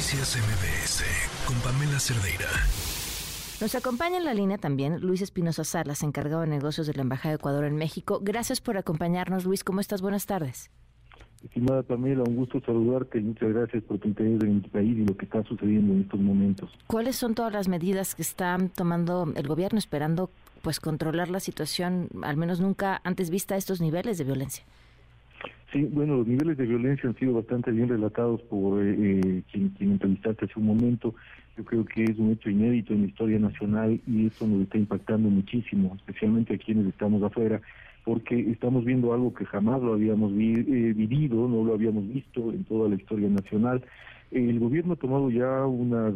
Noticias MBS con Pamela Cerdeira. Nos acompaña en la línea también Luis Espinosa Salas, encargado de negocios de la Embajada de Ecuador en México. Gracias por acompañarnos, Luis. ¿Cómo estás? Buenas tardes. Estimada Pamela, un gusto saludarte y muchas gracias por tu interés en mi país y lo que está sucediendo en estos momentos. ¿Cuáles son todas las medidas que está tomando el gobierno esperando pues controlar la situación, al menos nunca antes vista estos niveles de violencia? Sí, bueno, los niveles de violencia han sido bastante bien relatados por eh, eh, quien, entrevistaste hace un momento. Yo creo que es un hecho inédito en la historia nacional y eso nos está impactando muchísimo, especialmente a quienes estamos afuera, porque estamos viendo algo que jamás lo habíamos eh, vivido, no lo habíamos visto en toda la historia nacional. El gobierno ha tomado ya unas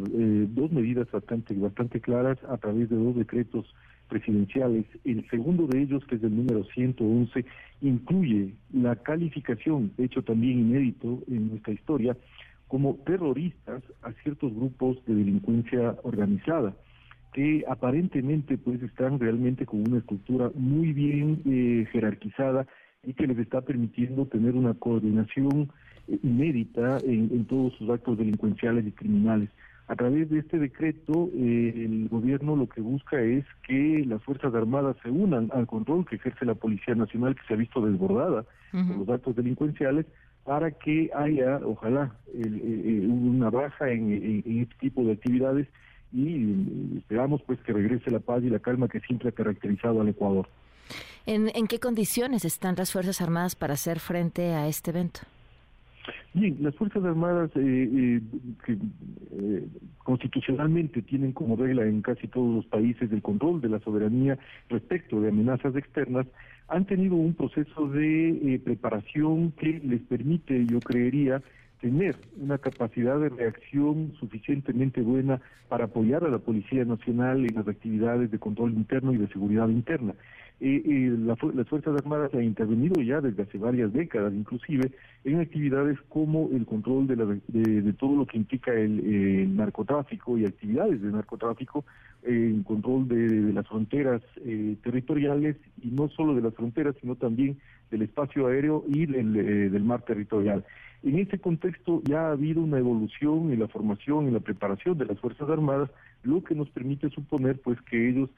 dos medidas bastante bastante claras a través de dos decretos presidenciales. El segundo de ellos, que es el número 111, incluye la calificación, hecho también inédito en nuestra historia, como terroristas a ciertos grupos de delincuencia organizada que aparentemente pues están realmente con una estructura muy bien eh, jerarquizada y que les está permitiendo tener una coordinación eh, inédita en todos sus actos delincuenciales y criminales. A través de este decreto, eh, el gobierno lo que busca es que las Fuerzas Armadas se unan al control que ejerce la Policía Nacional, que se ha visto desbordada por los actos delincuenciales, para que haya, ojalá, el, una baja en, este tipo de actividades y esperamos pues que regrese la paz y la calma que siempre ha caracterizado al Ecuador. ¿En, en qué condiciones están las Fuerzas Armadas para hacer frente a este evento? Bien, las Fuerzas Armadas eh, eh, que eh, constitucionalmente tienen como regla en casi todos los países el control de la soberanía respecto de amenazas externas, han tenido un proceso de preparación que les permite, yo creería, tener una capacidad de reacción suficientemente buena para apoyar a la Policía Nacional en las actividades de control interno y de seguridad interna. Eh, eh, las Fuerzas Armadas han intervenido ya desde hace varias décadas, inclusive, en actividades como el control de, todo lo que implica el, narcotráfico y actividades de narcotráfico, en control de, las fronteras eh, territoriales y no solo de las fronteras, sino también del espacio aéreo y del mar territorial. En ese contexto ya ha habido una evolución en la formación y la preparación de las Fuerzas Armadas, lo que nos permite suponer pues que ellos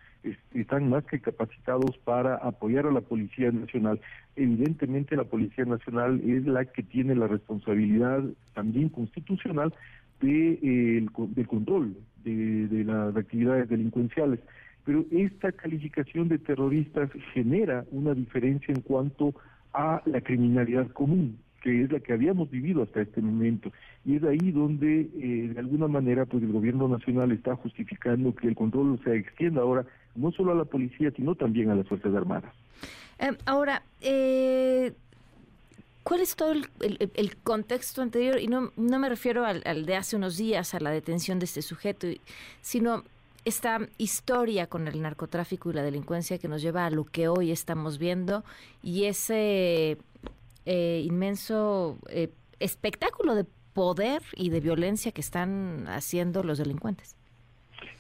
están más que capacitados para apoyar a la Policía Nacional. Evidentemente la Policía Nacional es la que tiene la responsabilidad también constitucional de, eh, del control de las actividades delincuenciales pero esta calificación de terroristas genera una diferencia en cuanto a la criminalidad común que es la que habíamos vivido hasta este momento. Y es ahí donde, eh, de alguna manera, pues el gobierno nacional está justificando que el control se extienda ahora no solo a la policía, sino también a las Fuerzas Armadas. Em, ahora, eh, ¿cuál es todo el, contexto anterior? Y no, no me refiero al, al, de hace unos días, a la detención de este sujeto, sino esta historia con el narcotráfico y la delincuencia que nos lleva a lo que hoy estamos viendo y ese eh, inmenso eh, espectáculo de poder y de violencia que están haciendo los delincuentes?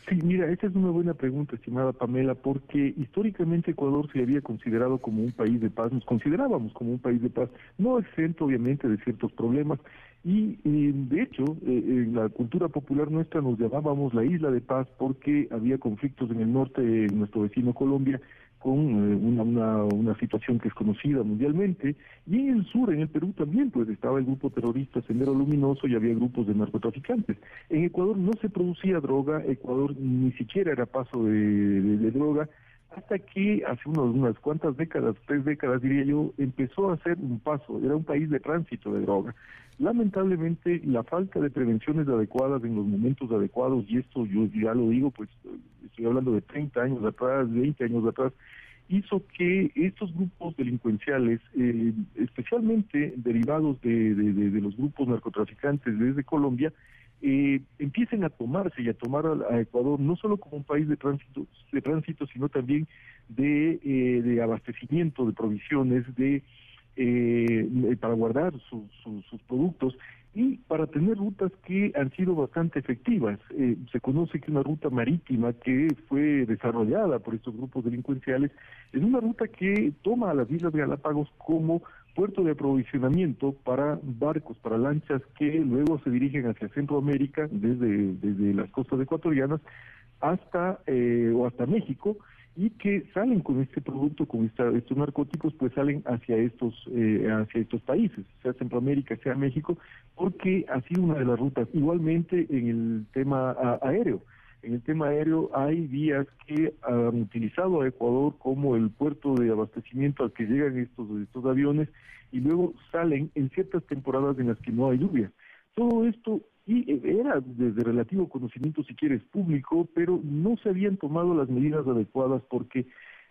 Sí, mira, esa es una buena pregunta, estimada Pamela, porque históricamente Ecuador se había considerado como un país de paz, nos considerábamos como un país de paz, no exento obviamente de ciertos problemas, y eh, de hecho en la cultura popular nuestra nos llamábamos la isla de paz porque había conflictos en el norte de nuestro vecino Colombia con eh, una, una, una, situación que es conocida mundialmente, y en el sur, en el Perú también, pues estaba el grupo terrorista Sendero Luminoso y había grupos de narcotraficantes. En Ecuador no se producía droga, Ecuador ni siquiera era paso de, droga, hasta que hace unos, unas cuantas décadas, tres décadas diría yo, empezó a hacer un paso, era un país de tránsito de droga. Lamentablemente, la falta de prevenciones adecuadas en los momentos adecuados, y esto yo ya lo digo, pues estoy hablando de 30 años atrás, 20 años atrás, hizo que estos grupos delincuenciales, eh, especialmente derivados de, los grupos narcotraficantes desde Colombia, eh, empiecen a tomarse y a tomar a, Ecuador no solo como un país de tránsito, de tránsito sino también de, eh, de abastecimiento, de provisiones, de eh, para guardar sus productos y para tener rutas que han sido bastante efectivas. Eh, se conoce que una ruta marítima que fue desarrollada por estos grupos delincuenciales es una ruta que toma a las Islas Galápagos como puerto de aprovisionamiento para barcos, para lanchas que luego se dirigen hacia Centroamérica desde, desde las costas ecuatorianas hasta eh, o hasta México y que salen con este producto, con estos narcóticos, pues salen hacia estos eh, hacia estos países, sea Centroamérica, sea México, porque ha sido una de las rutas. Igualmente en el tema aéreo. En el tema aéreo hay vías que han utilizado a Ecuador como el puerto de abastecimiento al que llegan estos, estos aviones y luego salen en ciertas temporadas en las que no hay lluvia. Todo esto y era desde relativo conocimiento, si quieres, público, pero no se habían tomado las medidas adecuadas porque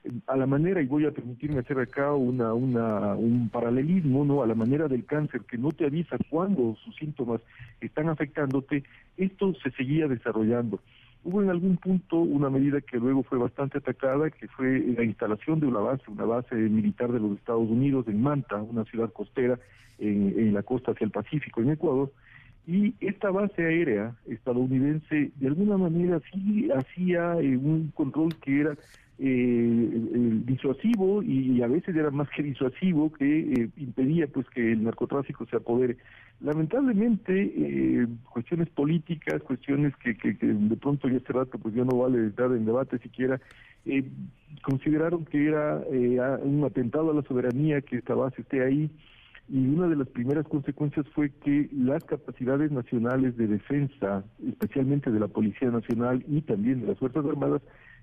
eh, a la manera, y voy a permitirme hacer acá una, una, un paralelismo, ¿no? A la manera del cáncer que no te avisa cuándo sus síntomas están afectándote, esto se seguía desarrollando. Hubo en algún punto una medida que luego fue bastante atacada, que fue la instalación de una base, una base militar de los Estados Unidos en Manta, una ciudad costera en, en la costa hacia el Pacífico, en Ecuador, y esta base aérea estadounidense de alguna manera sí hacía eh, un control que era eh, disuasivo y, a veces era más que disuasivo que eh, impedía pues que el narcotráfico se apodere. Lamentablemente eh, cuestiones políticas, cuestiones que, que, de pronto ya este rato pues ya no vale entrar en debate siquiera, consideraron que era un atentado a la soberanía que esta base esté ahí y una de las primeras consecuencias fue que las capacidades nacionales de defensa, especialmente de la Policía Nacional y también de las Fuerzas Armadas,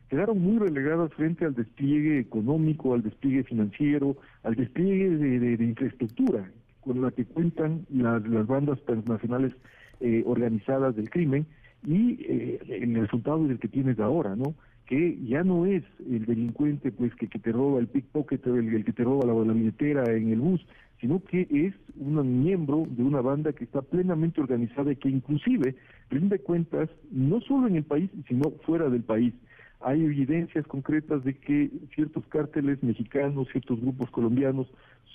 quedaron muy relegadas frente al despliegue económico, al despliegue financiero, al despliegue de, infraestructura con la que cuentan las, bandas transnacionales eh, organizadas del crimen y eh, el resultado es el que tienes ahora, ¿no? que ya no es el delincuente pues que, que te roba el pickpocket, el, el que te roba la, la billetera en el bus, sino que es un miembro de una banda que está plenamente organizada y que inclusive rinde cuentas no solo en el país, sino fuera del país. Hay evidencias concretas de que ciertos cárteles mexicanos, ciertos grupos colombianos,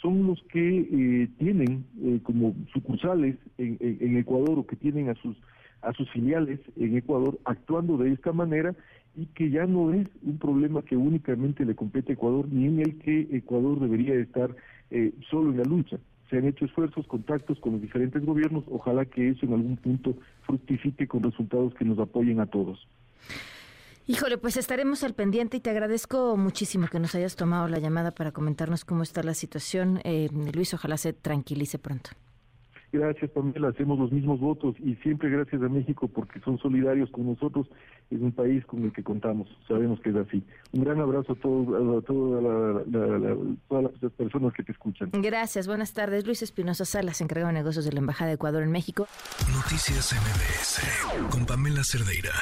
son los que eh, tienen eh, como sucursales en, en Ecuador o que tienen a sus a sus filiales en Ecuador actuando de esta manera y que ya no es un problema que únicamente le compete a Ecuador ni en el que Ecuador debería estar eh, solo en la lucha. Se han hecho esfuerzos, contactos con los diferentes gobiernos, ojalá que eso en algún punto fructifique con resultados que nos apoyen a todos. Híjole, pues estaremos al pendiente y te agradezco muchísimo que nos hayas tomado la llamada para comentarnos cómo está la situación. Eh, Luis, ojalá se tranquilice pronto. Gracias, Pamela. Hacemos los mismos votos y siempre gracias a México porque son solidarios con nosotros. Es un país con el que contamos. Sabemos que es así. Un gran abrazo a, todos, a, todas las personas que te escuchan. Gracias. Buenas tardes. Luis Espinosa Salas, encargado de negocios de la Embajada de Ecuador en México. Noticias MBS con Pamela Cerdeira.